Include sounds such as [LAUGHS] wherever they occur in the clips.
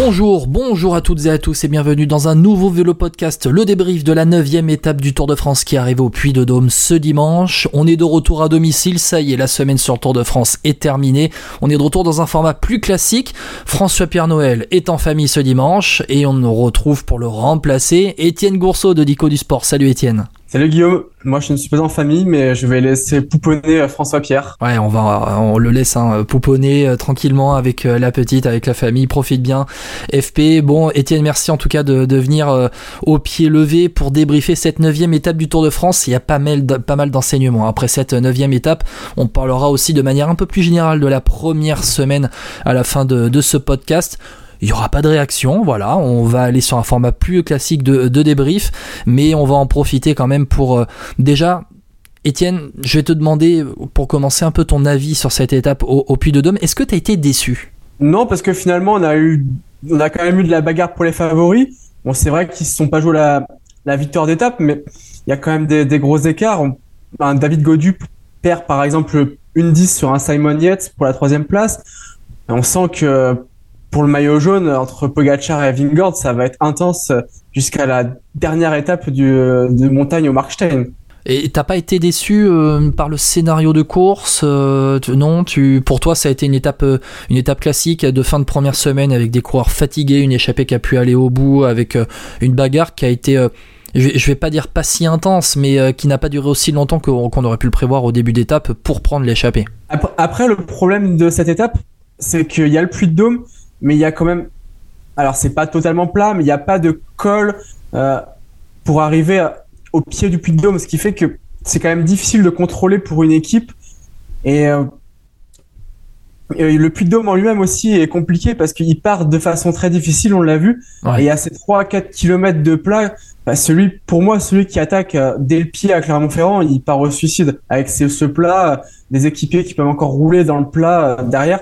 Bonjour, bonjour à toutes et à tous et bienvenue dans un nouveau vélo podcast, le débrief de la 9 étape du Tour de France qui arrive au Puy de Dôme ce dimanche. On est de retour à domicile, ça y est, la semaine sur le Tour de France est terminée. On est de retour dans un format plus classique. François-Pierre Noël est en famille ce dimanche et on nous retrouve pour le remplacer. Étienne Gourceau de Dico du Sport. Salut Étienne. Salut Guillaume, moi je ne suis pas en famille mais je vais laisser pouponner euh, François Pierre. Ouais, on va on le laisse hein, pouponner euh, tranquillement avec euh, la petite, avec la famille, profite bien. FP, bon Étienne, merci en tout cas de, venir au pied levé pour débriefer cette neuvième étape du Tour de France. Il y a pas mal pas mal d'enseignements après cette neuvième étape. On parlera aussi de manière un peu plus générale de la première semaine à la fin de ce podcast il n'y aura pas de réaction, voilà, on va aller sur un format plus classique de, de débrief, mais on va en profiter quand même pour euh, déjà Étienne, je vais te demander pour commencer un peu ton avis sur cette étape au, au Puy de Dôme. Est-ce que tu as été déçu? Non, parce que finalement on a eu, on a quand même eu de la bagarre pour les favoris. Bon, c'est vrai qu'ils ne se sont pas joués la, la victoire d'étape, mais il y a quand même des, des gros écarts. David Godu perd par exemple une 10 sur un Simon Yates pour la troisième place. Et on sent que pour le maillot jaune entre Pogacar et Vingord, ça va être intense jusqu'à la dernière étape du, de montagne au Markstein. Et t'as pas été déçu euh, par le scénario de course euh, Non, tu, pour toi, ça a été une étape, euh, une étape classique de fin de première semaine avec des coureurs fatigués, une échappée qui a pu aller au bout, avec euh, une bagarre qui a été, euh, je, vais, je vais pas dire pas si intense, mais qui n'a pas duré aussi longtemps qu'on aurait pu le prévoir au début d'étape pour prendre l'échappée. Après, après, le problème de cette étape, c'est qu'il y a le puits de Dôme, mais il y a quand même, alors c'est pas totalement plat, mais il n'y a pas de col euh, pour arriver à- au pied du puits de Dôme, ce qui fait que c'est quand même difficile de contrôler pour une équipe. Et, euh, et le puits de Dôme en lui-même aussi est compliqué parce qu'il part de façon très difficile, on l'a vu. Ouais. Et a ces 3-4 km de plat. Bah, celui, pour moi, celui qui attaque euh, dès le pied à Clermont-Ferrand, il part au suicide. Avec ce, ce plat, euh, des équipiers qui peuvent encore rouler dans le plat derrière.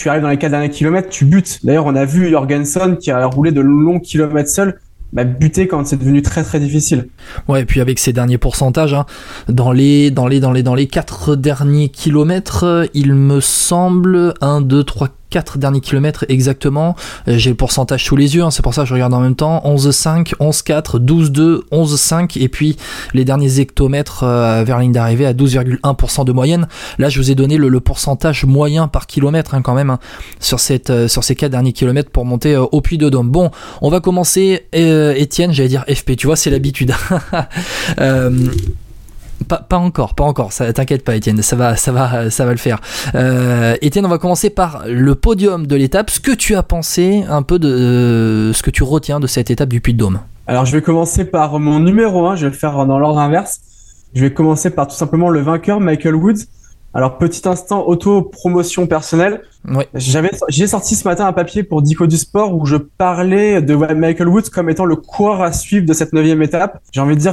Tu arrives dans les 4 derniers kilomètres, tu butes. D'ailleurs, on a vu Jorgensen qui a roulé de longs kilomètres seul, bah, buter quand c'est devenu très très difficile. Ouais, et puis avec ces derniers pourcentages, hein, dans les dans les dans les dans les quatre derniers kilomètres, euh, il me semble 1 2 3 4 derniers kilomètres exactement. Euh, J'ai le pourcentage sous les yeux, hein, c'est pour ça que je regarde en même temps. 11,5, 11,4, 12,2, 11,5 et puis les derniers hectomètres euh, vers la ligne d'arrivée à 12,1% de moyenne. Là, je vous ai donné le, pourcentage moyen par kilomètre hein, quand même hein, euh, sur ces quatre derniers kilomètres pour monter au Puy de Dôme. Bon, on va commencer. Étienne, j'allais dire FP, tu vois, c'est l'habitude. [LAUGHS] Pas, pas encore, pas encore. Ça, t'inquiète pas, Étienne. Ça va, ça va, ça va le faire. Euh, Étienne, on va commencer par le podium de l'étape. Ce que tu as pensé un peu de euh, ce que tu retiens de cette étape du Puy de Dôme. Alors, je vais commencer par mon numéro 1, je vais le faire dans l'ordre inverse. Je vais commencer par tout simplement le vainqueur, Michael Woods. Alors, petit instant auto-promotion personnelle. J'avais, j'ai sorti ce matin un papier pour Dico du Sport où je parlais de Michael Woods comme étant le coureur à suivre de cette neuvième étape. J'ai envie de dire,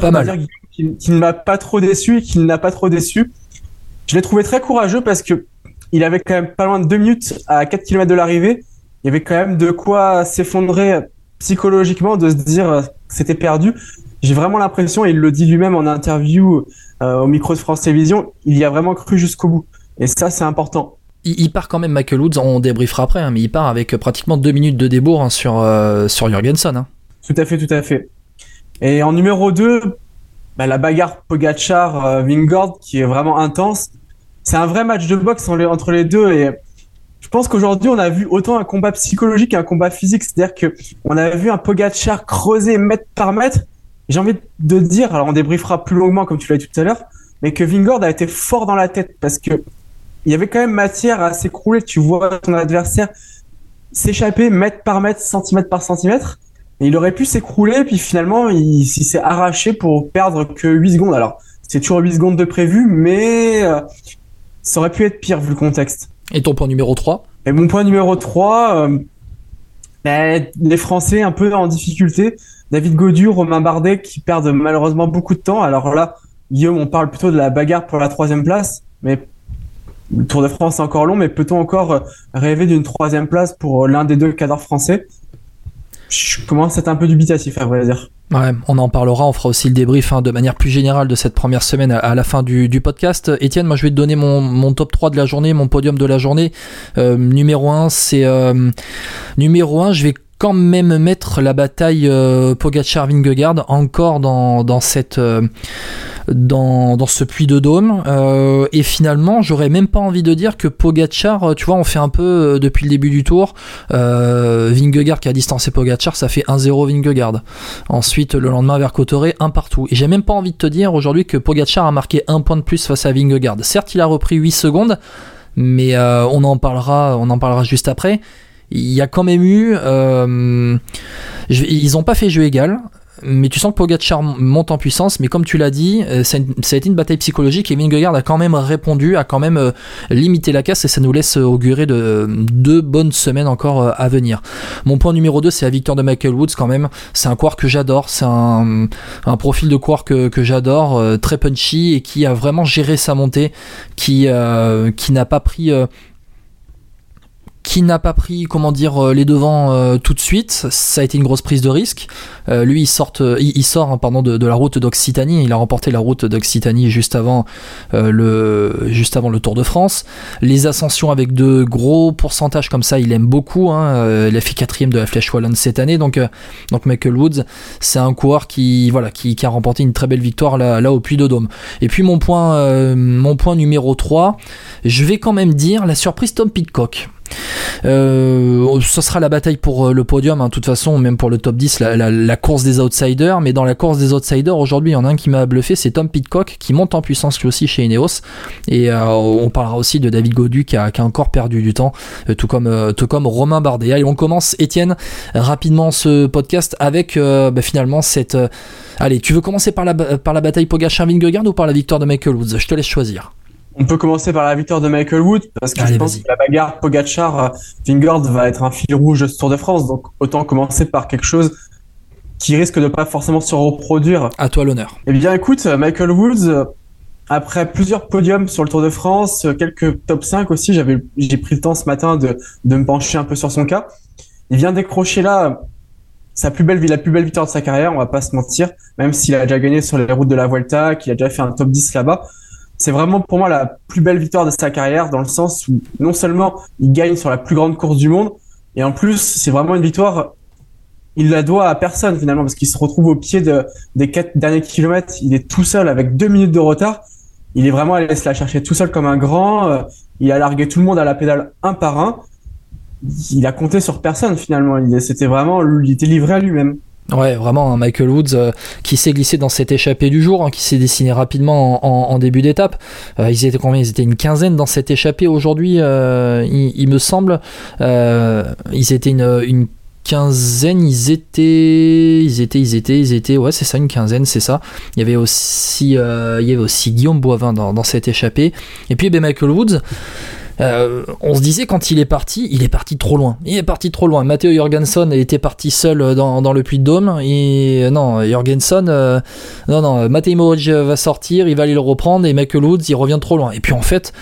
qu'il, ne m'a pas trop déçu et qu'il n'a pas trop déçu. Je l'ai trouvé très courageux parce que il avait quand même pas loin de deux minutes à 4 km de l'arrivée. Il y avait quand même de quoi s'effondrer psychologiquement, de se dire euh, que c'était perdu. J'ai vraiment l'impression, et il le dit lui-même en interview euh, au micro de France Télévisions, il y a vraiment cru jusqu'au bout. Et ça, c'est important. Il, part quand même Michael Woods, on débriefera après, hein, mais il part avec pratiquement deux minutes de débours hein, sur, euh, sur Jorgensen. hein. Tout à fait, tout à fait. Et en numéro 2, bah, la bagarre Pogachar-Vingord qui est vraiment intense. C'est un vrai match de boxe entre les deux et je pense qu'aujourd'hui on a vu autant un combat psychologique qu'un combat physique. C'est-à-dire que on a vu un Pogachar creuser mètre par mètre. J'ai envie de dire, alors on débriefera plus longuement comme tu l'as dit tout à l'heure, mais que Vingord a été fort dans la tête parce que il y avait quand même matière à s'écrouler. Tu vois ton adversaire s'échapper mètre par mètre, centimètre par centimètre. Et il aurait pu s'écrouler, puis finalement, il, il s'est arraché pour perdre que 8 secondes. Alors, c'est toujours 8 secondes de prévu, mais euh, ça aurait pu être pire vu le contexte. Et ton point numéro 3 Et mon point numéro 3, euh, ben, les Français un peu en difficulté. David Godu, Romain Bardet qui perdent malheureusement beaucoup de temps. Alors là, Guillaume, on parle plutôt de la bagarre pour la troisième place, mais le Tour de France est encore long, mais peut-on encore rêver d'une troisième place pour l'un des deux cadres français? Je commence à être un peu dubitatif, à vrai dire. Ouais, on en parlera, on fera aussi le débrief hein, de manière plus générale de cette première semaine à, la fin du, podcast. Étienne, moi je vais te donner mon, top 3 de la journée, mon podium de la journée. Euh, numéro 1, c'est... Euh, numéro 1, je vais quand même mettre la bataille euh, Pogacar-Vingegaard encore dans, dans cette euh, dans, dans ce puits de dôme. Euh, et finalement j'aurais même pas envie de dire que Pogacar tu vois on fait un peu depuis le début du tour Vingegaard qui a distancé Pogacar ça fait 1-0 Vingegaard. Ensuite le lendemain vers Cotoré un partout. Et j'ai même pas envie de te dire aujourd'hui que Pogacar a marqué un point de plus face à Vingegaard. Certes il a repris 8 secondes mais on en parlera on en parlera juste après il y a quand même eu. Euh, ils n'ont pas fait jeu égal. Mais tu sens que Pogacar monte en puissance, mais comme tu l'as dit, euh, ça a été une bataille psychologique et Vingegaard a quand même répondu, a quand même euh, limité la casse et ça nous laisse augurer de deux bonnes semaines encore à venir. Mon point numéro 2 c'est la victoire de Michael Woods quand même. C'est un coureur que j'adore, c'est un, profil de coureur que, j'adore, très punchy et qui a vraiment géré sa montée, qui n'a pas pris qui n'a pas pris comment dire euh, les devants euh, tout de suite ça a été une grosse prise de risque. Euh, lui il sort il, sort hein, pardon de, la route d'Occitanie. Il a remporté la route d'Occitanie juste avant le juste avant le Tour de France. Les ascensions avec de gros pourcentages comme ça il aime beaucoup hein, il a fait quatrième de la Flèche Wallonne cette année. Donc donc Michael Woods c'est un coureur qui voilà qui, qui, a remporté une très belle victoire là, là au Puy de Dôme et puis mon point mon point numéro 3 je vais quand même dire la surprise Tom Pitcock euh, ce sera la bataille pour euh, le podium, hein, de toute façon, même pour le top 10, la, course des outsiders. Mais dans la course des outsiders, aujourd'hui, il y en a un qui m'a bluffé, c'est Tom Pitcock, qui monte en puissance lui aussi chez Ineos. Et euh, on parlera aussi de David Godu, qui a, encore perdu du temps, tout, comme, tout comme Romain Bardet. Allez, on commence, Étienne, rapidement ce podcast avec bah, finalement cette... allez, tu veux commencer par la, par la bataille Pogacar-Vingegaard ou par la victoire de Michael Woods? Je te laisse choisir. On peut commencer par la victoire de Michael Wood parce que je pense que la bagarre Pogacar Vingard va être un fil rouge de ce Tour de France. Donc autant commencer par quelque chose qui risque de pas forcément se reproduire. À toi l'honneur. Eh bien écoute, Michael Woods après plusieurs podiums sur le Tour de France, quelques top 5 aussi, j'avais j'ai pris le temps ce matin de, de me pencher un peu sur son cas. Il vient décrocher là sa plus belle la plus belle victoire de sa carrière, on va pas se mentir, même s'il a déjà gagné sur les routes de la Vuelta, qu'il a déjà fait un top 10 là-bas c'est vraiment pour moi la plus belle victoire de sa carrière dans le sens où non seulement il gagne sur la plus grande course du monde, et en plus c'est vraiment une victoire, il la doit à personne finalement parce qu'il se retrouve au pied de, des quatre derniers kilomètres, il est tout seul avec deux minutes de retard, il est vraiment allé se la chercher tout seul comme un grand, euh, il a largué tout le monde à la pédale un par un, il a compté sur personne finalement, c'était vraiment, il était livré à lui-même. Ouais, vraiment, un Michael Woods euh, qui s'est glissé dans cette échappée du jour, hein, qui s'est dessiné rapidement en, début d'étape. Euh, ils étaient combien? Ils étaient une quinzaine dans cette échappée aujourd'hui, euh, il, me semble. ils étaient une, quinzaine, ils étaient, ils étaient, ils étaient, ils étaient, ouais, c'est ça, une quinzaine, c'est ça. Il y avait aussi, il y avait aussi Guillaume Boivin dans, dans cette échappée. Et puis, ben, Michael Woods. Euh, on se disait quand il est parti, il est parti trop loin. Il est parti trop loin. Matteo Jorgensen était parti seul dans, dans le puits de Dôme. Et non, Jorgensen, euh, non, non, Matteo va sortir, il va aller le reprendre et Michael Woods, il revient trop loin. Et puis en fait,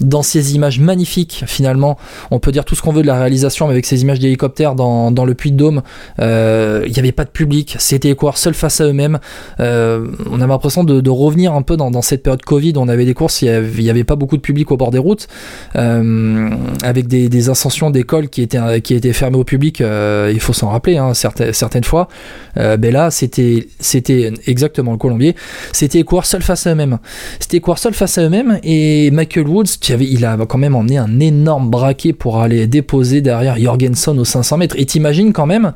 dans ces images magnifiques finalement. On peut dire tout ce qu'on veut de la réalisation, mais avec ces images d'hélicoptère dans, dans, le puits de Dôme, euh, il n'y avait pas de public, c'était les coureurs seuls face à eux-mêmes. Euh, on avait l'impression de, revenir un peu dans, cette période Covid, on avait des courses, il n'y avait, pas beaucoup de public au bord des routes, euh, avec des, des ascensions d'écoles qui étaient, qui étaient fermées au public, il faut s'en rappeler hein, certaines, certaines fois. ben là, c'était exactement le Colombier, c'était les coureurs seuls face à eux-mêmes. C'était les coureurs seuls face à eux-mêmes, et Michael Woods, il a quand même emmené un énorme braquet pour aller déposer derrière Jorgensen aux 500 mètres. Et t'imagines quand même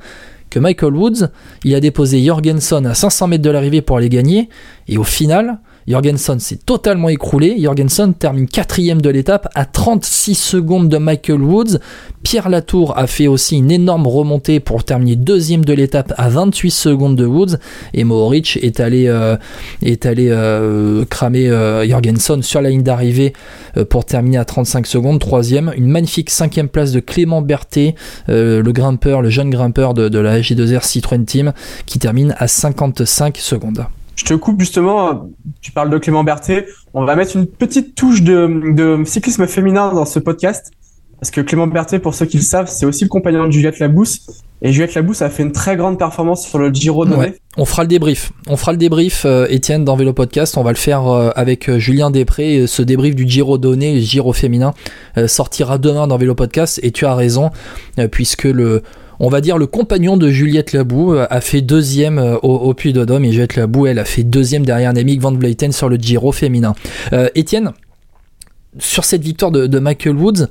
que Michael Woods, il a déposé Jorgensen à 500 mètres de l'arrivée pour aller gagner, et au final, Jorgensen s'est totalement écroulé. Jorgensen termine quatrième de l'étape à 36 secondes de Michael Woods. Pierre Latour a fait aussi une énorme remontée pour terminer deuxième de l'étape à 28 secondes de Woods. Et Mohoric est allé, euh, euh, cramer euh, Jorgensen sur la ligne d'arrivée pour terminer à 35 secondes. Troisième, une magnifique cinquième place de Clément Berthet, le grimpeur, le jeune grimpeur de, de la G2R Citroën Team, qui termine à 55 secondes. Je te coupe justement, tu parles de Clément Berthet, on va mettre une petite touche de, de cyclisme féminin dans ce podcast. Parce que Clément Berthet, pour ceux qui le savent, c'est aussi le compagnon de Juliette Labousse. Et Juliette Labousse a fait une très grande performance sur le Giro de Ouais. On fera le débrief. On fera le débrief, euh, Étienne, dans Vélo Podcast. On va le faire euh, avec euh, Julien Després. Ce débrief du Giro donné, Giro féminin, euh, sortira demain dans Vélo Podcast. Et tu as raison, euh, puisque le, on va dire le compagnon de Juliette Labou euh, a fait deuxième euh, au, au Puy de Dôme et Juliette Labou, elle a fait deuxième derrière Nemick Van Vleuten sur le Giro féminin. Euh, Étienne, sur cette victoire de, de Michael Woods,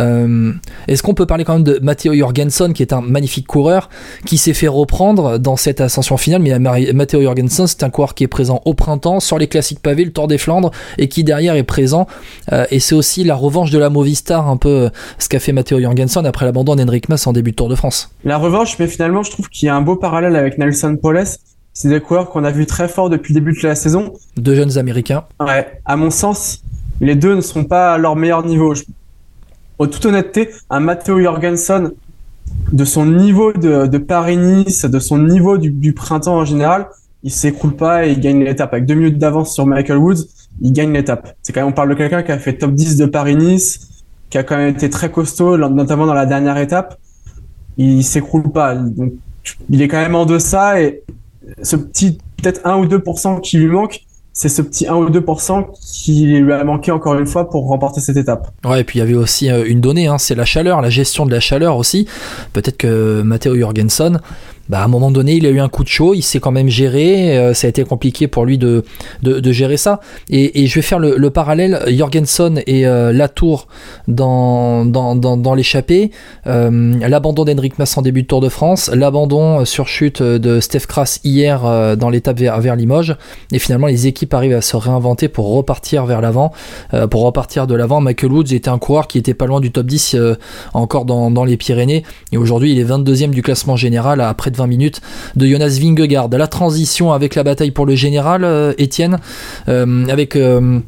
euh, est-ce qu'on peut parler quand même de Matteo Jorgensen, qui est un magnifique coureur, qui s'est fait reprendre dans cette ascension finale, mais Matteo Jorgensen, c'est un coureur qui est présent au printemps, sur les classiques pavés, le Tour des Flandres, et qui derrière est présent, euh, et c'est aussi la revanche de la Movistar, un peu euh, ce qu'a fait Matteo Jorgensen après l'abandon d'Henrik Mas en début de Tour de France. La revanche, mais finalement, je trouve qu'il y a un beau parallèle avec Nelson Poles. C'est des coureurs qu'on a vus très forts depuis le début de la saison. Deux jeunes Américains. Ouais, à mon sens, les deux ne sont pas à leur meilleur niveau. Je- En toute honnêteté, un Matteo Jorgensen, de son niveau de, de Paris-Nice, de son niveau du, printemps en général, il s'écroule pas et il gagne l'étape. Avec deux minutes d'avance sur Michael Woods, il gagne l'étape. C'est quand même, on parle de quelqu'un qui a fait top 10 de Paris-Nice, qui a quand même été très costaud, notamment dans la dernière étape. Il s'écroule pas. Donc, il est quand même en deçà et ce petit, peut-être 1 ou 2% qui lui manque, c'est ce petit 1 ou 2% qui lui a manqué encore une fois pour remporter cette étape. Ouais, et puis il y avait aussi euh, une donnée, hein, c'est la chaleur, la gestion de la chaleur aussi. Peut-être que Matteo Jorgensen, bah, à un moment donné, il a eu un coup de chaud, il s'est quand même géré, euh, ça a été compliqué pour lui de, de, gérer ça. Et, et je vais faire le, le parallèle, Jorgensen et euh, Latour dans, dans, dans, dans l'échappée, euh, l'abandon d'Henrik Mas en début de Tour de France, l'abandon sur chute de Steph Kras hier dans l'étape vers, vers Limoges, et finalement les équipes arrivent à se réinventer pour repartir vers l'avant, pour repartir de l'avant. Michael Woods était un coureur qui était pas loin du top 10 euh, encore dans, dans les Pyrénées, et aujourd'hui il est 22e du classement général à près de 20 minutes de Jonas Vingegaard. La transition avec la bataille pour le général, euh, Étienne, euh, avec euh,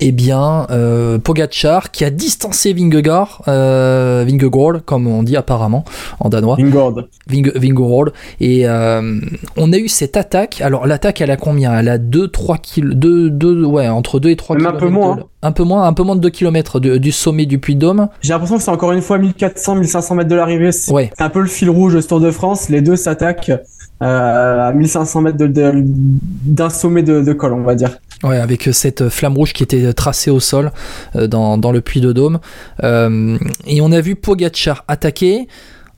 eh bien euh, Pogacar qui a distancé Vingegaard, euh, Vingegaard comme on dit apparemment en danois. Ingord. Ving Vingegaard et euh, on a eu cette attaque alors l'attaque elle a combien? Elle a 2 3 km 2 2 ouais entre 2 et 3 Même un km peu moins, hein. un peu moins un peu moins de 2 km du sommet du Puy de Dôme J'ai l'impression que c'est encore une fois 1400, 1500 mètres de l'arrivée. C'est ouais c'est un peu le fil rouge ce Tour de France. Les deux s'attaquent à 1500 mètres d'un sommet de, de col, on va dire. Ouais, avec cette flamme rouge qui était tracée au sol euh, dans, dans le puits de Dôme. Euh, et on a vu Pogacar attaquer.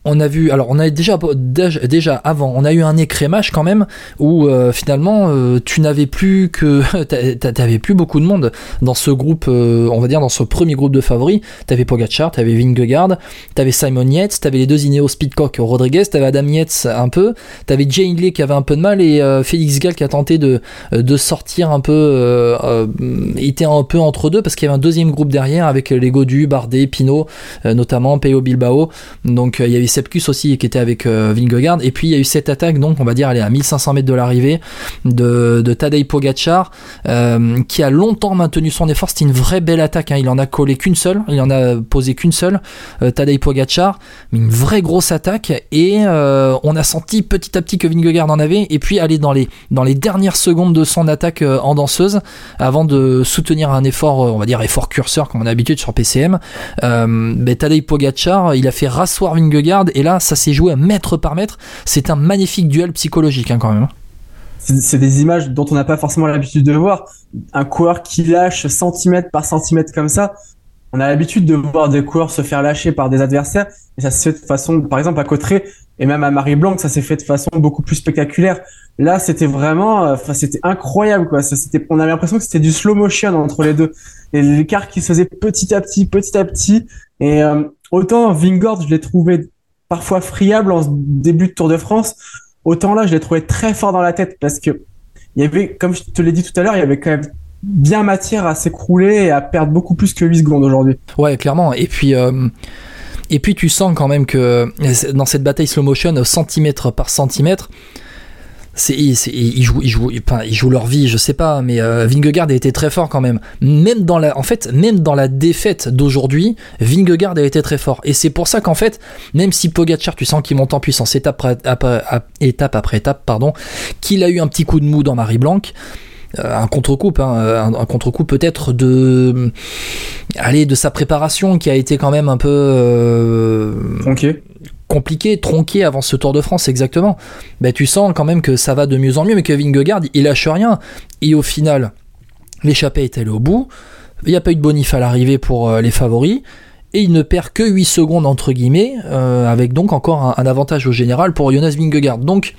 On a vu, alors on a déjà, déjà, avant, on a eu un écrémage quand même où euh, finalement euh, tu n'avais plus que, [LAUGHS] t'a- t'a- t'avais plus beaucoup de monde dans ce groupe, euh, on va dire dans ce premier groupe de favoris. T'avais Pogacar, t'avais Vingegaard, t'avais Simon Yates, t'avais les deux Ineos Pitcock Rodriguez, t'avais Adam Yates un peu, t'avais Jay Hindley qui avait un peu de mal et Félix Gall qui a tenté de de sortir un peu, était un peu entre deux parce qu'il y avait un deuxième groupe derrière avec les Godu, Bardet, Pinot, notamment Peo Bilbao. Donc il y avait Sepkus aussi qui était avec euh. Et puis il y a eu cette attaque, donc on va dire, elle est à 1500 mètres de l'arrivée de, de Tadej Pogacar euh, qui a longtemps maintenu son effort. C'était une vraie belle attaque. Hein. Il en a collé qu'une seule, il en a posé qu'une seule, euh, Tadej Pogacar, mais une vraie grosse attaque. Et euh, on a senti petit à petit que Vingegaard en avait. Et puis aller dans les dans les dernières secondes de son attaque euh, en danseuse avant de soutenir un effort, on va dire effort curseur comme on a l'habitude sur PCM. Euh, ben, Tadej Pogacar, il a fait rasseoir Vingegaard et là ça s'est joué à mètre par mètre. C'est un magnifique duel psychologique hein, quand même. C'est c'est des images dont on n'a pas forcément l'habitude de voir. Un coureur qui lâche centimètre par centimètre comme ça. On a l'habitude de voir des coureurs se faire lâcher par des adversaires et ça se fait de façon, par exemple à Cotteret et même à Marie Blanc, ça s'est fait de façon beaucoup plus spectaculaire. Là, c'était vraiment, euh, c'était incroyable quoi. On avait l'impression que c'était du slow motion entre les deux. Et l'écart qui se faisait petit à petit, petit à petit. Et euh, autant Vingord, je l'ai trouvé parfois friable en début de Tour de France, autant là, je l'ai trouvé très fort dans la tête parce que y avait, comme je te l'ai dit tout à l'heure, il y avait quand même bien matière à s'écrouler et à perdre beaucoup plus que 8 secondes aujourd'hui. Ouais, clairement. Et puis, euh, et puis tu sens quand même que dans cette bataille slow motion, centimètre par centimètre, C'est, ils, jouent, ils, jouent, enfin, ils jouent leur vie, je sais pas, mais euh, Vingegaard a été très fort quand même. Même dans la, en fait, même dans la défaite d'aujourd'hui, Vingegaard a été très fort. Et c'est pour ça qu'en fait, même si Pogacar, tu sens qu'il monte en puissance étape après, étape après étape, pardon, qu'il a eu un petit coup de mou dans Marie Blanc, euh, un contre-coup, hein, un, contre-coup peut-être de, aller de sa préparation qui a été quand même un peu euh, compliqué, tronqué avant ce Tour de France exactement. Ben, tu sens quand même que ça va de mieux en mieux, mais que Vingegaard il lâche rien et au final l'échappée est allée au bout. Il n'y a pas eu de bonif à l'arrivée pour euh, les favoris et il ne perd que 8 secondes entre guillemets, avec donc encore un, avantage au général pour Jonas Vingegaard. Donc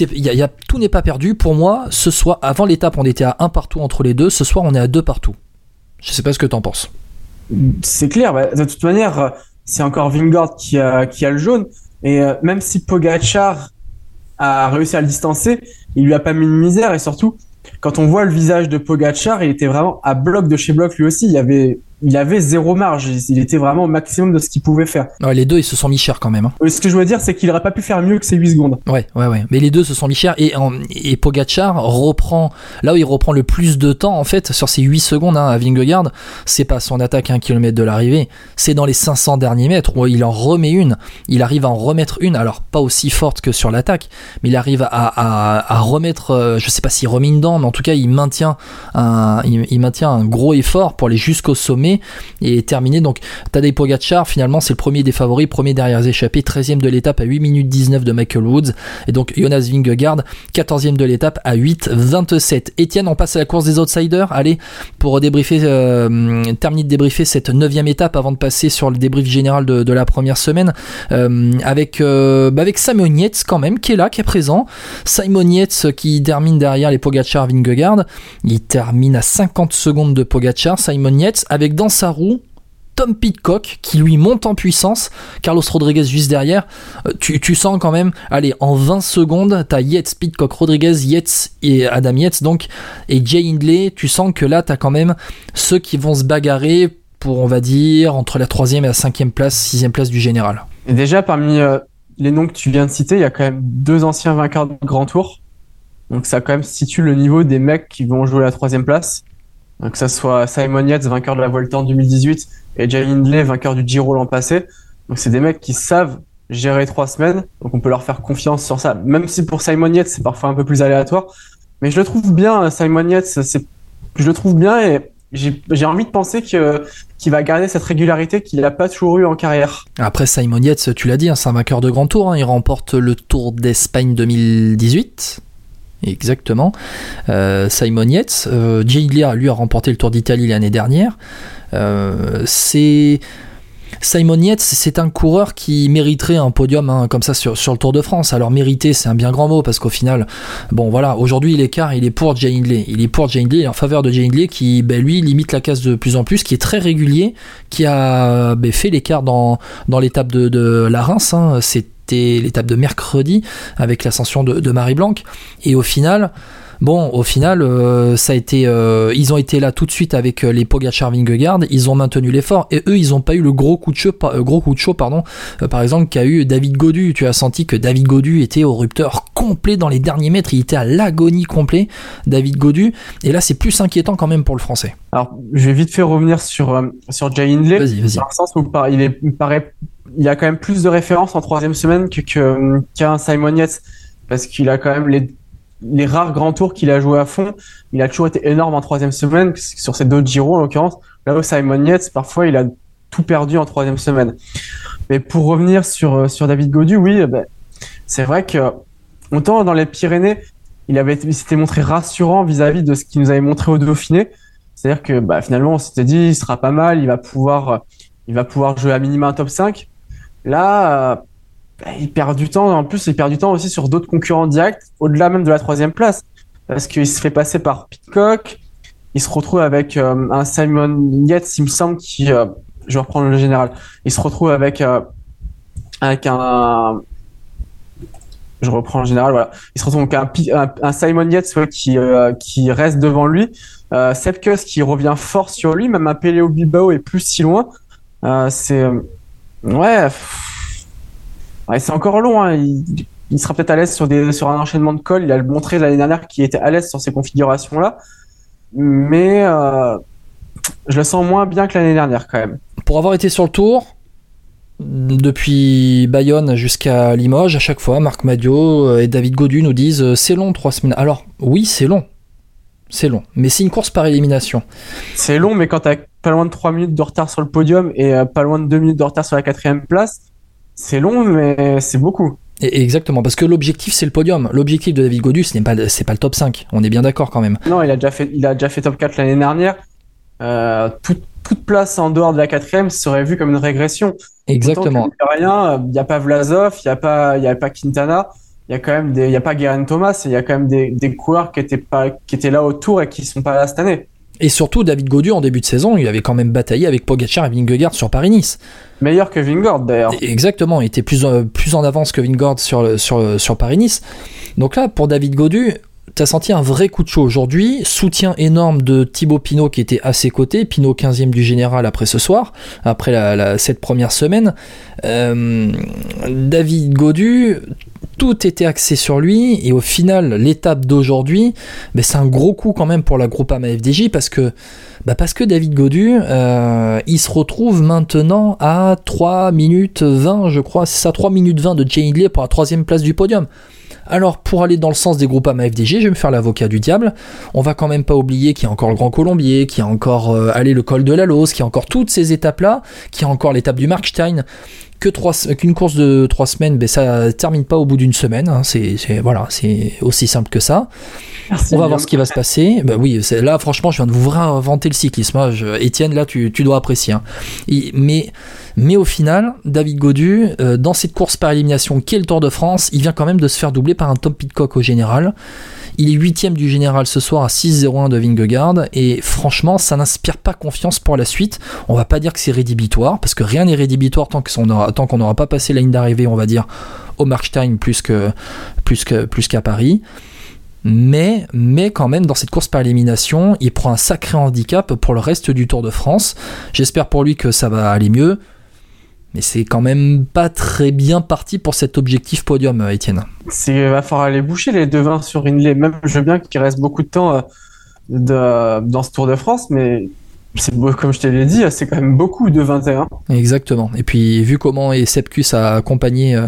y a, tout n'est pas perdu. Pour moi, ce soir, avant l'étape, on était à un partout entre les deux. Ce soir, on est à deux partout. Je sais pas ce que tu en penses. C'est clair. Bah, de toute manière, c'est encore Vingard qui a, qui a le jaune. Et euh, même si Pogachar a réussi à le distancer, il lui a pas mis une misère. Et surtout, quand on voit le visage de Pogachar, il était vraiment à bloc de chez bloc lui aussi. Il y avait il avait zéro marge. Il était vraiment au maximum de ce qu'il pouvait faire. les deux, ils se sont mis chers quand même. Hein. Euh, ce que je veux dire, c'est qu'il aurait pas pu faire mieux que ces 8 secondes. Ouais, ouais, ouais. Mais les deux se sont mis chers. Et, et Pogachar reprend, là où il reprend le plus de temps, en fait, sur ces 8 secondes hein, à Vingegaard, c'est pas son attaque à un kilomètre de l'arrivée, c'est dans les 500 derniers mètres où il en remet une. Il arrive à en remettre une, alors pas aussi forte que sur l'attaque, mais il arrive à, remettre, euh, je sais pas s'il remet une dent, mais en tout cas, il maintient un, il maintient un gros effort pour aller jusqu'au sommet et terminé. Donc Tadej Pogacar, finalement, c'est le premier des favoris, premier derrière les échappés, 13e de l'étape à 8 minutes 19 de Michael Woods. Et donc Jonas Vingegaard, 14e de l'étape à 8 27. Etienne, on passe à la course des outsiders. Allez, pour débriefer, euh, terminer de débriefer cette 9 étape avant de passer sur le débrief général de, la première semaine. Euh, avec, euh, bah avec Simon Yates quand même, qui est là, qui est présent. Simon Yates qui termine derrière les Pogacar Vingegaard. Il termine à 50 secondes de Pogacar, Simon Yates, avec dans sa roue Tom Pitcock qui lui monte en puissance, Carlos Rodriguez juste derrière. Euh, tu, sens quand même, allez, en 20 secondes, t'as Yates, Pitcock, Rodriguez, Yates et Adam Yates donc, et Jay Hindley. Tu sens que là, t'as quand même ceux qui vont se bagarrer pour, on va dire, entre la troisième et la cinquième place, sixième place du général. Et déjà, parmi euh, les noms que tu viens de citer, il y a quand même deux anciens vainqueurs de Grand Tour. Donc ça quand même situe le niveau des mecs qui vont jouer la troisième place que ça soit Simon Yates, vainqueur de la Volta en 2018, et Jay Hindley, vainqueur du Giro l'an passé. Donc c'est des mecs qui savent gérer trois semaines, donc on peut leur faire confiance sur ça. Même si pour Simon Yates, c'est parfois un peu plus aléatoire. Mais je le trouve bien, Simon Yates, je le trouve bien et j'ai envie de penser que qu'il va garder cette régularité qu'il n'a pas toujours eu en carrière. Après Simon Yates, tu l'as dit, hein, c'est un vainqueur de grand tour. Hein. il remporte le Tour d'Espagne 2018. Exactement. Euh, Simon Yates, euh, Jay lui a remporté le Tour d'Italie l'année dernière. Euh, c'est Simon Yates, c'est un coureur qui mériterait un podium hein, comme ça sur, le Tour de France. Alors mériter, c'est un bien grand mot parce qu'au final, bon voilà, aujourd'hui l'écart il est pour Jay Hindley. Il est pour Jay Hindley, en faveur de Jay Hindley qui, ben, lui, limite la casse de plus en plus, qui est très régulier, qui a ben, fait l'écart dans, l'étape de, de la Reims. Hein. C'est l'étape de mercredi avec l'ascension de, Marie Blanc. Et au final, Bon, au final, euh, ça a été, euh, ils ont été là tout de suite avec euh, les Pogacar Vingegaard, ils ont maintenu l'effort et eux, ils n'ont pas eu le gros coup de chaud, gros coup de chaud, pardon, par exemple, qu'a eu David Godu. Tu as senti que David Godu était au rupteur complet dans les derniers mètres, il était à l'agonie complet, David Godu. Et là, c'est plus inquiétant quand même pour le Français. Alors, je vais vite faire revenir sur sur Jay Hindley, vas-y, vas-y. dans le sens où il, est, il paraît il y a quand même plus de références en troisième semaine que qu'un Simon Yates parce qu'il a quand même les, les rares grands tours qu'il a joué à fond. Il a toujours été énorme en troisième semaine sur ces deux Giro en l'occurrence. Là où Simon Yates parfois il a tout perdu en troisième semaine. Mais pour revenir sur sur David Godu, oui, eh ben, c'est vrai que autant dans les Pyrénées, il avait il s'était montré rassurant vis-à-vis de ce qu'il nous avait montré au Dauphiné. C'est-à-dire que bah, finalement on s'était dit il sera pas mal, il va pouvoir il va pouvoir jouer à minima un top 5. Là, euh, bah, il perd du temps. En plus, il perd du temps aussi sur d'autres concurrents directs, au-delà même de la troisième place, parce qu'il se fait passer par Pitcock. Il se retrouve avec euh, un Simon Yates, il me semble, qui, euh, je vais reprendre le général. Il se retrouve avec avec un, je reprends le général, voilà. Il se retrouve avec un, Simon Yates qui qui reste devant lui. Euh, Sepkus qui revient fort sur lui, même un Peleo Bilbao est plus si loin. c'est ouais, ouais c'est encore long. Hein. il sera peut-être à l'aise sur, des, sur un enchaînement de cols. Il a montré l'année dernière qu'il était à l'aise sur ces configurations-là. Mais euh, je le sens moins bien que l'année dernière quand même. Pour avoir été sur le tour, depuis Bayonne jusqu'à Limoges, à chaque fois, Marc Madio et David Godu nous disent euh, c'est long trois semaines. Alors oui, c'est long. C'est long. Mais c'est une course par élimination. C'est long, mais quand t'as pas loin de 3 minutes de retard sur le podium et euh, pas loin de 2 minutes de retard sur la quatrième place, c'est long, mais c'est beaucoup. Exactement, parce que l'objectif c'est le podium. L'objectif de David Godu, ce n'est pas, c'est pas le top 5. On est bien d'accord quand même. Non, il a déjà fait, il a déjà fait top 4 l'année dernière. Euh, toute, toute place en dehors de la quatrième serait vue comme une régression. Exactement. Il n'y a rien, il n'y a pas Vlasov, il n'y a pas, il y a pas Quintana, il y a quand même des, il y a pas Guerin Thomas, il y a quand même des, des coureurs qui étaient pas, qui étaient là autour et qui sont pas là cette année. Et surtout, David Godu, en début de saison, il avait quand même bataillé avec Pogacar et Vingegaard sur Paris-Nice. Meilleur que Vingord d'ailleurs. Exactement, il était plus, euh, plus en avance que Vingegaard sur, sur, sur Paris-Nice. Donc là, pour David Godu, t'as senti un vrai coup de chaud aujourd'hui. Soutien énorme de Thibaut Pinot qui était à ses côtés. Pinot 15e du général après ce soir, après la, cette première semaine. Euh, David Godu, tout était axé sur lui et au final l'étape d'aujourd'hui ben, c'est un gros coup quand même pour la Groupama FDJ parce que bah parce que David Godu euh, il se retrouve maintenant à 3 minutes 20 je crois c'est ça 3 minutes 20 de Jay Hindley pour la troisième place du podium alors pour aller dans le sens des Groupama FDJ, je vais me faire l'avocat du diable. On va quand même pas oublier qu'il y a encore le Grand Colombier, qu'il y a encore euh, allez, le col de la Lose, qu'il y a encore toutes ces étapes-là, qu'il y a encore l'étape du Markstein, que trois, qu'une course de trois semaines, ben ça termine pas au bout d'une semaine. Hein. c'est, voilà, c'est aussi simple que ça. Merci On va bien. voir ce qui va se passer. Bah oui, là franchement, je viens de vous réinventer le cyclisme. hein. Je- Étienne, là, tu, tu dois apprécier. hein. Mais mais au final, David Godu, euh, dans cette course par élimination qui est le Tour de France, il vient quand même de se faire doubler par un Tom Pitcock au général. Il est huitième du général ce soir à 6-0-1 de Vingegaard et franchement, ça n'inspire pas confiance pour la suite. On va pas dire que c'est rédhibitoire parce que rien n'est rédhibitoire tant qu'on n'aura pas passé la ligne d'arrivée, on va dire au Markstein plus plus qu'à Paris. Mais quand même, dans cette course par élimination, il prend un sacré handicap pour le reste du Tour de France. J'espère pour lui que ça va aller mieux. Mais c'est quand même pas très bien parti pour cet objectif podium, euh, Étienne. C'est, va falloir aller boucher les deux vins sur Inlay. Même, je veux bien qu'il reste beaucoup de temps euh, de, dans ce Tour de France, mais c'est comme je te l'ai dit, c'est quand même beaucoup de 21. Exactement. Et puis, vu comment et Sepkus a accompagné euh,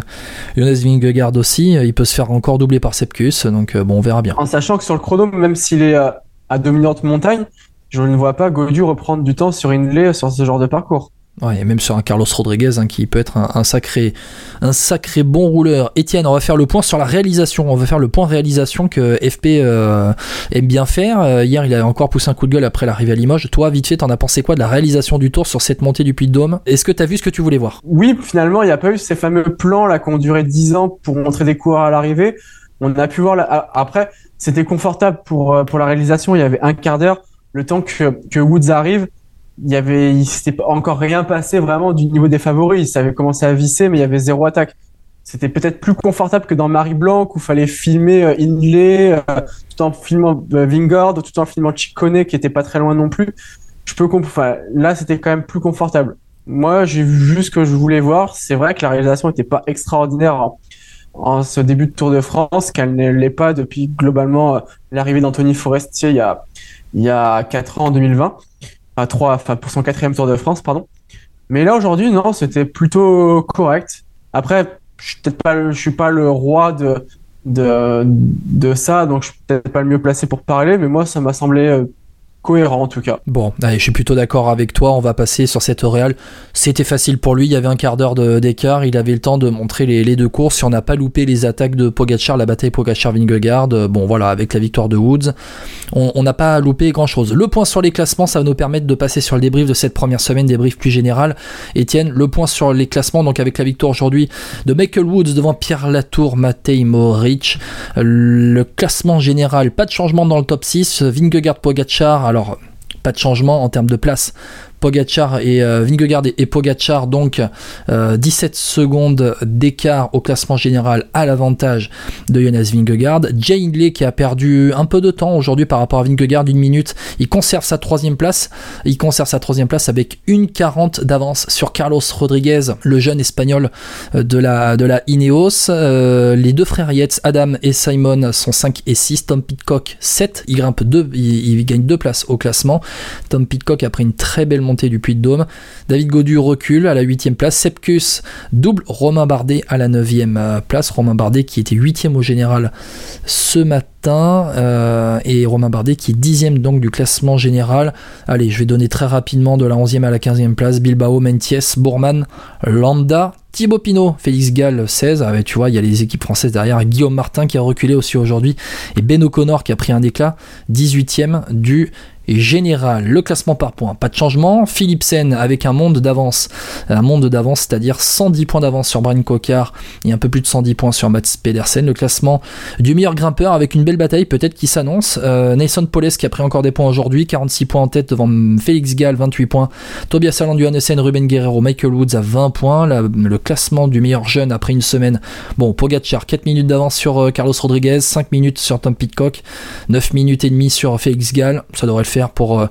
Jonas Vingegaard aussi, euh, il peut se faire encore doubler par Sepkus. Donc, euh, bon, on verra bien. En sachant que sur le chrono, même s'il est à dominante montagne, je ne vois pas Godu reprendre du temps sur Inlay sur ce genre de parcours. Ouais, et même sur un Carlos Rodriguez hein, qui peut être un, sacré, un sacré bon rouleur. Étienne, on va faire le point sur la réalisation. On va faire le point réalisation que FP euh, aime bien faire. Euh, hier, il a encore poussé un coup de gueule après l'arrivée à Limoges. Toi, vite fait, t'en as pensé quoi de la réalisation du tour sur cette montée du Puy de Dôme Est-ce que t'as vu ce que tu voulais voir? Oui, finalement, il n'y a pas eu ces fameux plans là qui ont duré 10 ans pour montrer des coureurs à l'arrivée. On a pu voir là, a- après, c'était confortable pour euh, pour la réalisation. Il y avait un quart d'heure, le temps que que Woods arrive. Il y avait, il s'était encore rien passé vraiment du niveau des favoris. Ça avait commencé à visser, mais il y avait zéro attaque. C'était peut-être plus confortable que dans Marie Blanc où fallait filmer euh, Hindley euh, tout en filmant euh, Vingord, tout en filmant Ciccone qui était pas très loin non plus. Je peux comprendre. Là, c'était quand même plus confortable. Moi, j'ai vu juste ce que je voulais voir. C'est vrai que la réalisation n'était pas extraordinaire en, en ce début de Tour de France, qu'elle ne l'est pas depuis globalement euh, l'arrivée d'Anthony Forestier il y a il y a quatre ans en 2020, à pour son quatrième Tour de France, pardon. Mais là aujourd'hui, non, c'était plutôt correct. Après, je suis peut-être pas, suis pas le roi de de de ça, donc je suis peut-être pas le mieux placé pour parler, mais moi ça m'a semblé euh, cohérent en tout cas. Bon, allez, je suis plutôt d'accord avec toi. On va passer sur cette Real. C'était facile pour lui. Il y avait un quart d'heure d'écart. Il avait le temps de montrer les, deux courses. Si on n'a pas loupé les attaques de Pogacar, la bataille Pogacar-Vingegaard, euh, bon voilà, avec la victoire de Woods, on n'a pas loupé grand chose. Le point sur les classements, ça va nous permettre de passer sur le débrief de cette première semaine, débrief plus général. Étienne, le point sur les classements, donc avec la victoire aujourd'hui de Michael Woods devant Pierre Latour, Matej Moric. Le classement général, pas de changement dans le top 6. Vingegaard Pogacar, alors pas de changement en termes de place Pogachar et euh, Vingegaard et, Pogachar donc euh, 17 secondes d'écart au classement général à l'avantage de Jonas Vingegaard. Jay Hindley qui a perdu un peu de temps aujourd'hui par rapport à Vingegaard une minute, il conserve sa troisième place. Il conserve sa troisième place avec une 40 d'avance sur Carlos Rodriguez, le jeune espagnol euh, de la de la Ineos. Euh, les deux frères Yates, Adam et Simon sont 5 et 6. Tom Pitcock 7, il grimpe 2, il, il gagne deux places au classement. Tom Pitcock a pris une très belle montée du Puy de Dôme. David Godu recule à la 8 place. Sepkus double Romain Bardet à la 9 place. Romain Bardet qui était 8 au général ce matin. euh, et Romain Bardet qui est 10 donc du classement général. Allez, je vais donner très rapidement de la 11e à la 15e place. Bilbao, Menties, Bourman, Landa. Thibaut Pinot, Félix Gall 16, ah tu vois, il y a les équipes françaises derrière, Guillaume Martin qui a reculé aussi aujourd'hui, et Ben O'Connor qui a pris un déclat, 18ème du général. Le classement par points, pas de changement. Philipsen avec un monde d'avance, un monde d'avance, c'est-à-dire 110 points d'avance sur Brian Cocard et un peu plus de 110 points sur Mats Pedersen. Le classement du meilleur grimpeur avec une belle bataille peut-être qui s'annonce. Euh, Poles qui a pris encore des points aujourd'hui, 46 points en tête devant Félix Gall, 28 points. Tobias Allan Johannessen, Ruben Guerrero, Michael Woods à 20 points. Le classement du meilleur jeune après une semaine. Bon, Pogacar 4 minutes d'avance sur euh, Carlos Rodriguez, 5 minutes sur Tom Pitcock, 9 minutes et demie sur Félix Gall. Ça devrait le faire pour, euh,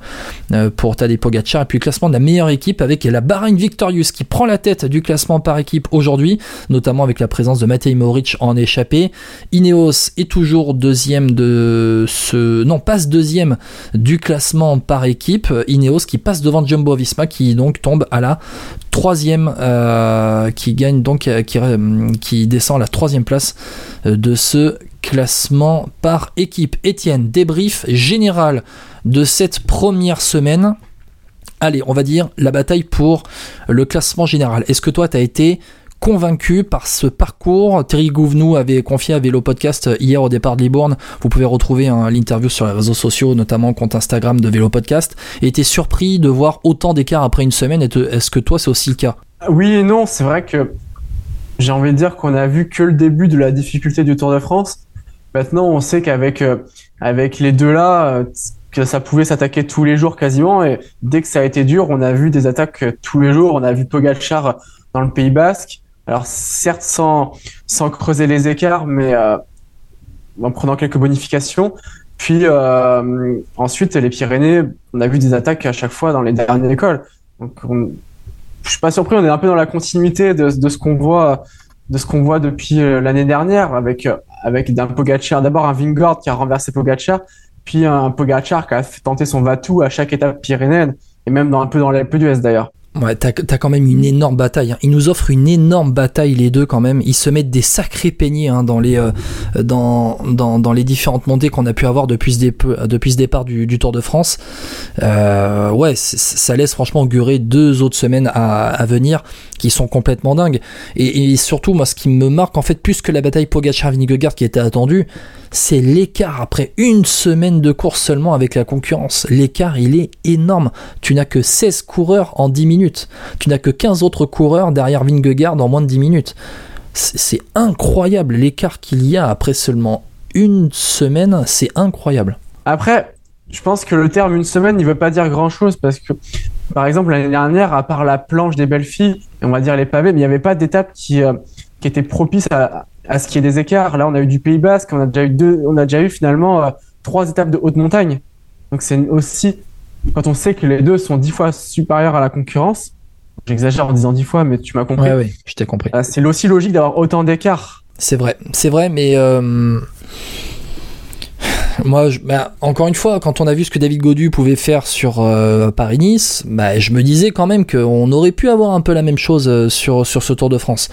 euh, pour Tadej Pogacar. Et puis le classement de la meilleure équipe avec la Bahrain Victorious qui prend la tête du classement par équipe aujourd'hui, notamment avec la présence de Matej Moric en échappée. Ineos est toujours deuxième de ce. Non, passe deuxième du classement par équipe. Ineos qui passe devant Jumbo Visma qui donc tombe à la troisième, euh, qui gagne donc, qui, qui descend à la troisième place de ce classement par équipe. Étienne, débrief général de cette première semaine. Allez, on va dire la bataille pour le classement général. Est-ce que toi, tu été convaincu par ce parcours? Thierry Gouvenou avait confié à Vélo Podcast hier au départ de Libourne. Vous pouvez retrouver hein, l'interview sur les réseaux sociaux, notamment compte Instagram de Vélo Podcast. Et était surpris de voir autant d'écart après une semaine? Est-ce que toi, c'est aussi le cas? Oui et non, c'est vrai que j'ai envie de dire qu'on a vu que le début de la difficulté du Tour de France. Maintenant, on sait qu'avec euh, avec les deux là, euh, que ça pouvait s'attaquer tous les jours quasiment. Et dès que ça a été dur, on a vu des attaques euh, tous les jours. On a vu Pogacar dans le Pays Basque. Alors certes sans sans creuser les écarts, mais en prenant quelques bonifications. Puis ensuite les Pyrénées, on a vu des attaques à chaque fois dans les dernières écoles. Donc on, je suis pas surpris, on est un peu dans la continuité de, de ce qu'on voit, de ce qu'on voit depuis l'année dernière avec avec d'un Pogacar, d'abord un Vingord qui a renversé Pogacar, puis un Pogacar qui a tenter son va-tout à chaque étape pyrénéenne et même dans un peu dans l'Alpe d'Huez d'ailleurs. Ouais, t'as as quand même une énorme bataille. hein. Ils nous offrent une énorme bataille les deux quand même. Ils se mettent des sacrés peignés dans les euh, dans, les différentes montées qu'on a pu avoir depuis ce, départ du, Tour de France. Euh, ouais, ça laisse franchement augurer deux autres semaines à, venir qui sont complètement dingues. Et, et surtout, moi, ce qui me marque en fait plus que la bataille Pogacar-Vingegaard qui était attendue, c'est l'écart après une semaine de course seulement avec la concurrence. L'écart, il est énorme. Tu n'as que 16 coureurs en 10 minutes. Tu n'as que 15 autres coureurs derrière Vingegaard en moins de 10 minutes. C'est incroyable l'écart qu'il y a après seulement une semaine. C'est incroyable. Après, je pense que le terme une semaine, il veut pas dire grand chose parce que, par exemple, l'année dernière, à part la planche des belles filles, on va dire les pavés, mais il n'y avait pas d'étape qui, euh, qui était propice à, à ce qu'il y ait des écarts. Là, on a eu du Pays Basque, on a déjà eu deux, on a déjà eu finalement euh, trois étapes de haute montagne. Donc c'est aussi, quand on sait que les deux sont dix fois supérieurs à la concurrence, j'exagère en disant dix fois, mais tu m'as compris. Ouais, ouais, je t'ai compris. Euh, C'est aussi logique d'avoir autant d'écarts. C'est vrai, c'est vrai, mais euh, moi, je- bah, encore une fois, quand on a vu ce que David Godu pouvait faire sur euh, Paris-Nice, bah, je me disais quand même qu'on aurait pu avoir un peu la même chose sur, sur ce Tour de France.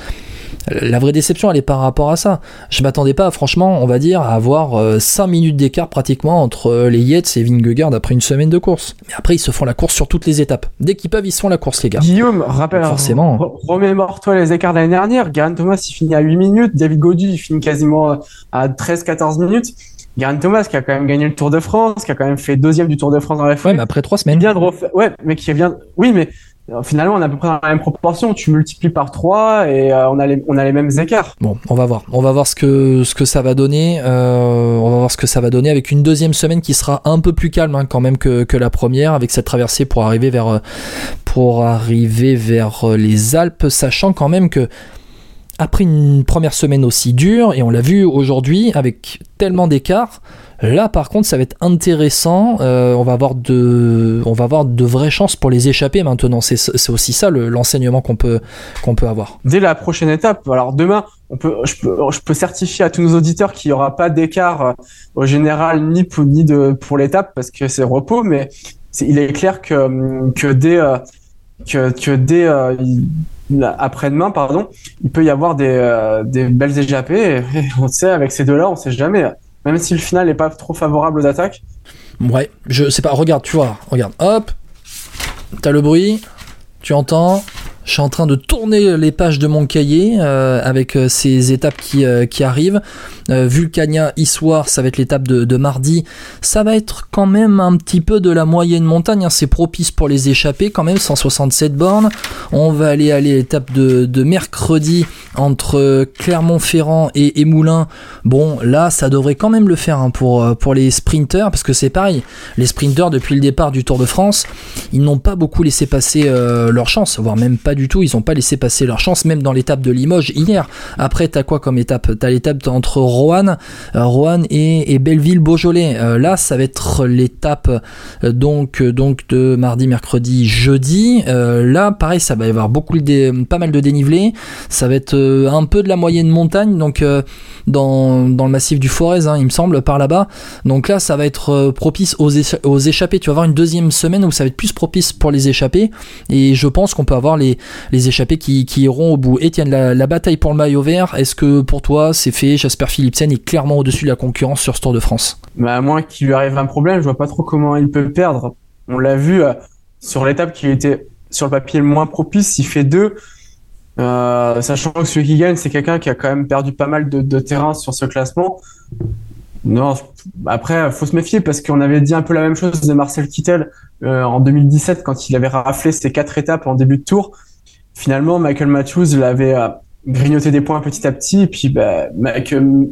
La vraie déception, elle est par rapport à ça. Je m'attendais pas, franchement, on va dire, à avoir 5 minutes d'écart pratiquement entre euh, les Yates et Vingegaard après une semaine de course. Mais après, ils se font la course sur toutes les étapes. Dès qu'ils peuvent, ils se font la course, les gars. Guillaume, rappelle, Forcément. re- remémore-toi les écarts de l'année dernière. Garen Thomas, il finit à 8 minutes. David Godu, il finit quasiment à 13-14 minutes. Garen Thomas, qui a quand même gagné le Tour de France, qui a quand même fait deuxième du Tour de France dans la Ouais, foulée. mais après 3 qui semaines. vient de refaire, ouais, mais qui vient, oui, mais finalement, on est à peu près dans la même proportion. Tu multiplies par 3 et on, a les, on a les mêmes écarts. Bon, on va voir. On va voir ce que, ce que ça va donner. on va voir ce que ça va donner avec une deuxième semaine qui sera un peu plus calme hein, quand même que, que, la première, avec cette traversée pour arriver vers, pour arriver vers les Alpes, sachant quand même que après une première semaine aussi dure, et on l'a vu aujourd'hui avec tellement d'écart, là par contre ça va être intéressant, euh, on, va avoir de, on va avoir de vraies chances pour les échapper maintenant, c'est aussi ça l'enseignement qu'on peut, qu'on peut avoir. Dès la prochaine étape, alors demain, on peut, je, peux, je peux certifier à tous nos auditeurs qu'il n'y aura pas d'écart euh, au général ni pour, ni de, pour l'étape parce que c'est repos, mais il est clair que, que dès... Euh, que, que dès après-demain, pardon, il peut y avoir des, euh, des belles échappées. Et, on sait, avec ces deux-là, on sait jamais. Même si le final n'est pas trop favorable aux attaques. Ouais, je sais pas. Regarde, tu vois, regarde, hop, t'as le bruit, tu entends, je suis en train de tourner les pages de mon cahier euh, avec euh, ces étapes qui, euh, qui arrivent. Vulcania, Issoire, ça va être l'étape de, mardi. Ça va être quand même un petit peu de la moyenne montagne. Hein. C'est propice pour les échapper quand même, 167 bornes. On va aller à l'étape de, mercredi entre Clermont-Ferrand et, et, Moulins. Bon, là, ça devrait quand même le faire hein, pour, pour les sprinters parce que c'est pareil. Les sprinters, depuis le départ du Tour de France, ils n'ont pas beaucoup laissé passer leur chance, voire même pas du tout. Ils n'ont pas laissé passer leur chance, même dans l'étape de Limoges hier. Après, t'as quoi comme étape? T'as l'étape entre Roanne, euh, Roanne et, Belleville-Beaujolais. Euh, là, ça va être l'étape euh, donc donc de mardi, mercredi, jeudi. là, pareil, ça va y avoir beaucoup de, pas mal de dénivelé. Ça va être un peu de la moyenne montagne, donc dans, le massif du Forez, hein, il me semble, par là-bas. Donc là, ça va être propice aux, aux échappées. Tu vas avoir une deuxième semaine où ça va être plus propice pour les échappées. Et je pense qu'on peut avoir les, les échappés qui, iront au bout. Etienne, la, bataille pour le maillot vert, est-ce que pour toi c'est fait? Jasper Philipsen est clairement au-dessus de la concurrence sur ce Tour de France bah, À moins qu'il lui arrive un problème, je vois pas trop comment il peut perdre. On l'a vu euh, sur l'étape qui était sur le papier le moins propice, il fait deux. Euh, sachant que celui qui gagne, c'est quelqu'un qui a quand même perdu pas mal de, terrain sur ce classement. Non, après, faut se méfier parce qu'on avait dit un peu la même chose de Marcel Kittel euh, en 2017 quand il avait raflé ses quatre étapes en début de tour. Finalement, Michael Matthews l'avait euh, grignoté des points petit à petit, et puis bah,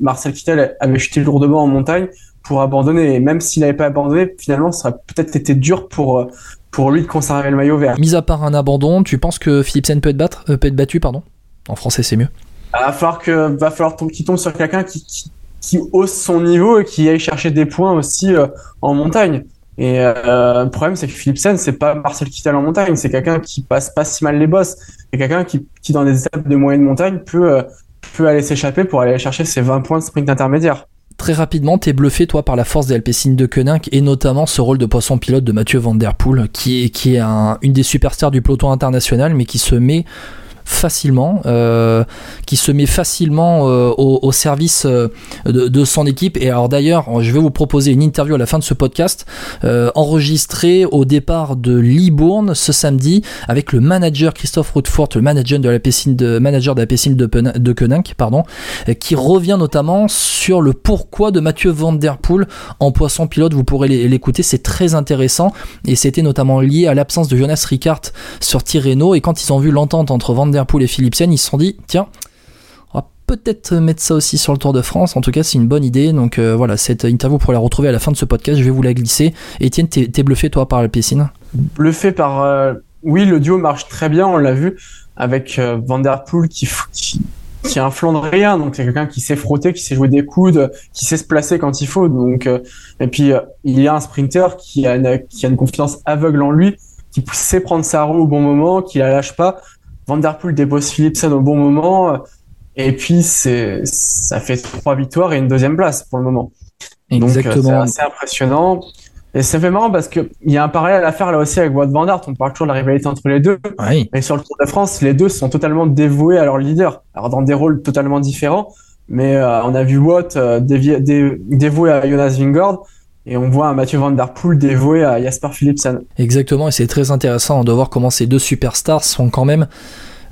Marcel Kittel avait chuté lourdement en montagne pour abandonner. Et même s'il n'avait pas abandonné, finalement, ça aurait peut-être été dur pour euh, pour lui de conserver le maillot vert. Mis à part un abandon, tu penses que Philipsen peut être, battre, peut être battu, pardon? En français, c'est mieux. Il va falloir que va falloir qu'il tombe sur quelqu'un qui, qui, qui, hausse son niveau et qui aille chercher des points aussi en montagne. Et euh, le problème, c'est que Philipsen, c'est pas Marcel Kittel en montagne, c'est quelqu'un qui passe pas si mal les bosses. C'est quelqu'un qui, qui, dans des étapes de moyenne montagne, peut, euh, peut aller s'échapper pour aller chercher ses 20 points de sprint intermédiaire. Très rapidement, t'es bluffé, toi, par la force des Alpecin de Koenig et notamment ce rôle de poisson pilote de Mathieu Van Der Poel, qui est, qui est un, une des superstars du peloton international, mais qui se met facilement, euh, qui se met facilement euh, au, service euh, de, son équipe. Et alors d'ailleurs, je vais vous proposer une interview à la fin de ce podcast, enregistrée au départ de Libourne ce samedi avec le manager Christophe Routefort, le manager de la piscine de manager de la piscine de, de Koenig, pardon, qui revient notamment sur le pourquoi de Mathieu Van Der Poel en poisson pilote. Vous pourrez l'écouter, c'est très intéressant et c'était notamment lié à l'absence de Jonas Ricard sur Tirreno et quand ils ont vu l'entente entre Van Der Pool et Philipsen, ils se sont dit, tiens, on va peut-être mettre ça aussi sur le Tour de France. En tout cas, c'est une bonne idée. Donc euh, voilà, cette interview pour la retrouver à la fin de ce podcast, je vais vous la glisser. Etienne, t'es, bluffé toi par Alpecin? Bluffé par. Euh, oui, le duo marche très bien, on l'a vu, avec euh, Van Der Poel qui, qui, qui a un rien. Donc c'est quelqu'un qui sait frotter, qui sait jouer des coudes, qui sait se placer quand il faut. Donc, et puis, il y a un sprinter qui a, une, qui a une confiance aveugle en lui qui sait prendre sa roue au bon moment, qui la lâche pas. Vanderpool dépose Philipsen au bon moment. Et puis, c'est, ça fait trois victoires et une deuxième place pour le moment. Exactement. Donc, c'est assez impressionnant. Et c'est fait marrant parce qu'il y a un parallèle à faire là aussi avec Wout Van Aert. On parle toujours de la rivalité entre les deux. Oui. Mais sur le Tour de France, les deux sont totalement dévoués à leur leader. Alors, dans des rôles totalement différents. Mais euh, on a vu Wout euh, dévoué à Jonas Vingord et on voit un Mathieu Van Der Poel dévoué à Jasper Philipsen. Exactement, et c'est très intéressant de voir comment ces deux superstars sont quand même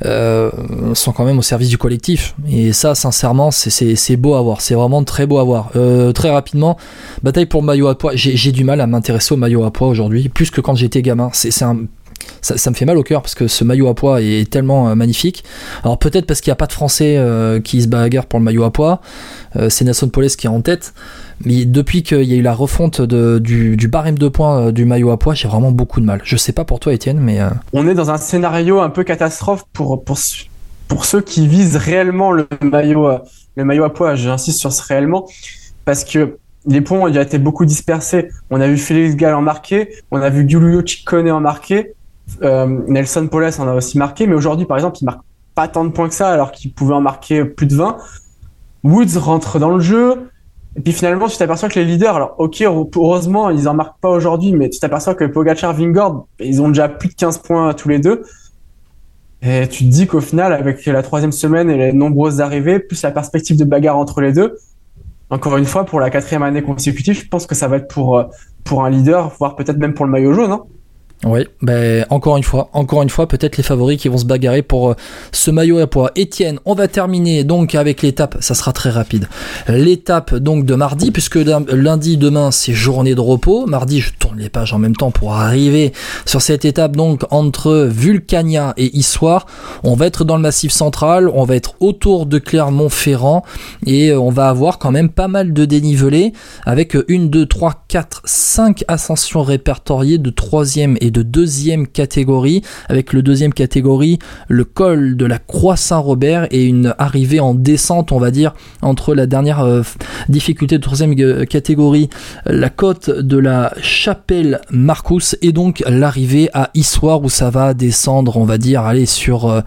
euh, sont quand même au service du collectif. Et ça, sincèrement, c'est beau à voir. C'est vraiment très beau à voir. Euh, très rapidement, bataille pour le maillot à poids. J'ai du mal à m'intéresser au maillot à poids aujourd'hui, plus que quand j'étais gamin. C'est un ça, me fait mal au cœur parce que ce maillot à poids est tellement magnifique. Alors peut-être parce qu'il n'y a pas de Français qui se bagarrent pour le maillot à poids. c'est Nasson Poles qui est en tête. Mais depuis qu'il y a eu la refonte du, barème de points du maillot à poids, j'ai vraiment beaucoup de mal. Je sais pas pour toi, Étienne, mais. On est dans un scénario un peu catastrophe pour, pour, pour ceux qui visent réellement le maillot, le maillot à poids. J'insiste sur ce réellement parce que les points ont été beaucoup dispersés. On a vu Félix Gall en marqué, on a vu Giulio Ciccone en marqué, euh, Nelson Poles en a aussi marqué, mais aujourd'hui, par exemple, il marque pas tant de points que ça alors qu'il pouvait en marquer plus de 20. Woods rentre dans le jeu. Et puis finalement, tu t'aperçois que les leaders, alors ok, heureusement, ils en marquent pas aujourd'hui, mais tu t'aperçois que Pogacar, Vingord, ils ont déjà plus de 15 points tous les deux. Et tu te dis qu'au final, avec la troisième semaine et les nombreuses arrivées, plus la perspective de bagarre entre les deux, encore une fois, pour la quatrième année consécutive, je pense que ça va être pour, euh, pour un leader, voire peut-être même pour le maillot jaune. Hein. Oui, ben encore une fois, encore une fois, peut-être les favoris qui vont se bagarrer pour euh, ce maillot à poids. Étienne, on va terminer donc avec l'étape, ça sera très rapide. L'étape donc de mardi, puisque lundi demain c'est journée de repos. Mardi, je tourne les pages en même temps pour arriver sur cette étape donc entre Vulcania et Issoire. On va être dans le massif central, on va être autour de Clermont-Ferrand et euh, on va avoir quand même pas mal de dénivelé avec une, deux, trois, quatre, cinq ascensions répertoriées de troisième et de deuxième catégorie, avec le deuxième catégorie, le col de la Croix Saint-Robert et une arrivée en descente, on va dire, entre la dernière euh, difficulté de troisième euh, catégorie, la côte de la Chapelle Marcus et donc l'arrivée à Issoire où ça va descendre, on va dire, aller sur, euh,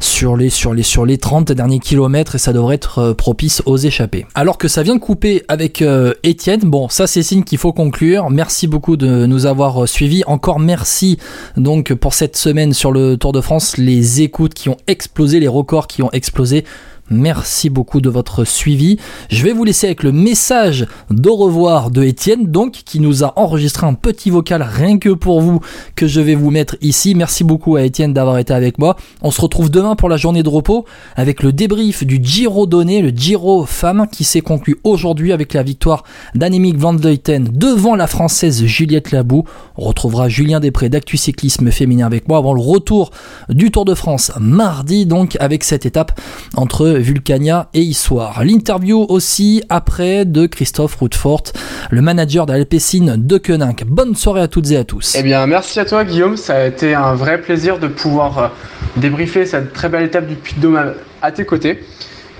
sur, les, sur, les, sur les 30 derniers kilomètres et ça devrait être propice aux échappées. Alors que ça vient de couper avec Étienne, bon, ça c'est signe qu'il faut conclure. Merci beaucoup de nous avoir suivis. Encore merci donc pour cette semaine sur le Tour de France, les écoutes qui ont explosé, les records qui ont explosé. Merci beaucoup de votre suivi. Je vais vous laisser avec le message d'au revoir de Étienne, donc, qui nous a enregistré un petit vocal rien que pour vous que je vais vous mettre ici. Merci beaucoup à Étienne d'avoir été avec moi. On se retrouve demain pour la journée de repos avec le débrief du Giro donné, le Giro femme qui s'est conclu aujourd'hui avec la victoire d'Annemiek van Vleuten devant la française Juliette Labou. On retrouvera Julien Després d'Actu Cyclisme Féminin avec moi avant le retour du Tour de France mardi, donc, avec cette étape entre Vulcania et Issoire. L'interview aussi après de Christophe Routefort, le manager d'Alpecin de Koenig. Bonne soirée à toutes et à tous. Eh bien, merci à toi Guillaume, ça a été un vrai plaisir de pouvoir euh, débriefer cette très belle étape du Puy-de-Dôme à tes côtés.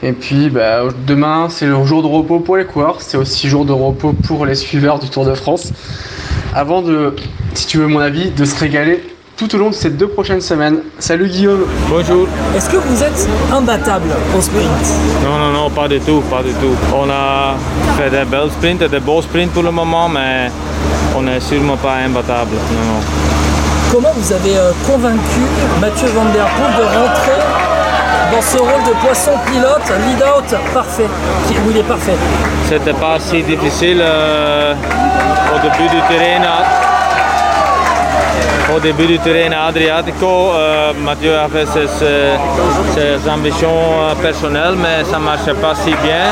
Et puis bah, demain, c'est le jour de repos pour les coureurs, c'est aussi jour de repos pour les suiveurs du Tour de France. Avant de, si tu veux mon avis, de se régaler tout au long de ces deux prochaines semaines. Salut Guillaume. Bonjour. Est-ce que vous êtes imbattable au sprint? Non, non, non, pas du tout, pas du tout. On a fait des belles sprints et des beaux sprints pour le moment, mais on n'est sûrement pas imbattable. Non, non. Comment vous avez euh, convaincu Mathieu Van Der Poel de rentrer dans ce rôle de poisson pilote, lead out parfait, où il est parfait? C'était pas si difficile euh, au début du terrain au début du terrain Adriatico, euh, Mathieu avait ses, ambitions euh, personnelles, mais ça ne marchait pas si bien.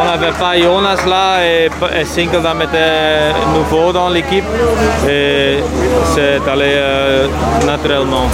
On n'avait pas Jonas là et, et Sinkeldam était nouveau dans l'équipe et c'est allé euh, naturellement.